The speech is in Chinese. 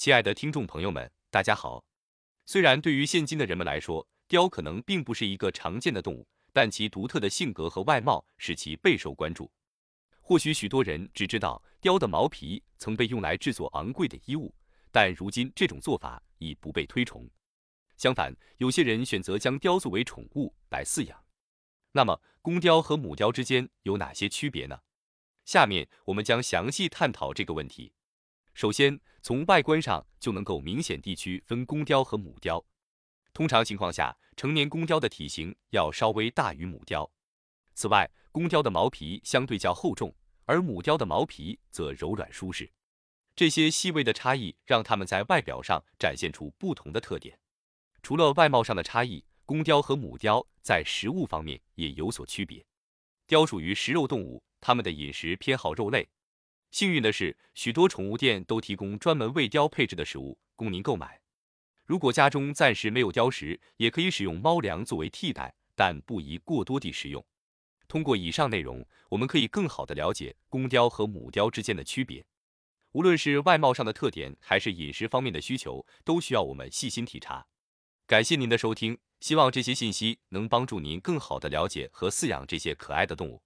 亲爱的听众朋友们，大家好。虽然对于现今的人们来说，雕可能并不是一个常见的动物，但其独特的性格和外貌使其备受关注。或许许多人只知道雕的毛皮曾被用来制作昂贵的衣物，但如今这种做法已不被推崇。相反，有些人选择将雕作为宠物来饲养。那么，公雕和母雕之间有哪些区别呢？下面我们将详细探讨这个问题。首先，从外观上就能够明显地区分公雕和母雕。通常情况下，成年公雕的体型要稍微大于母雕。此外，公雕的毛皮相对较厚重，而母雕的毛皮则柔软舒适。这些细微的差异让它们在外表上展现出不同的特点。除了外貌上的差异，公雕和母雕在食物方面也有所区别。雕属于食肉动物。它们的饮食偏好肉类。幸运的是，许多宠物店都提供专门为雕配置的食物供您购买。如果家中暂时没有雕食，也可以使用猫粮作为替代，但不宜过多地食用。通过以上内容，我们可以更好地了解公雕和母雕之间的区别。无论是外貌上的特点，还是饮食方面的需求，都需要我们细心体察。感谢您的收听，希望这些信息能帮助您更好地了解和饲养这些可爱的动物。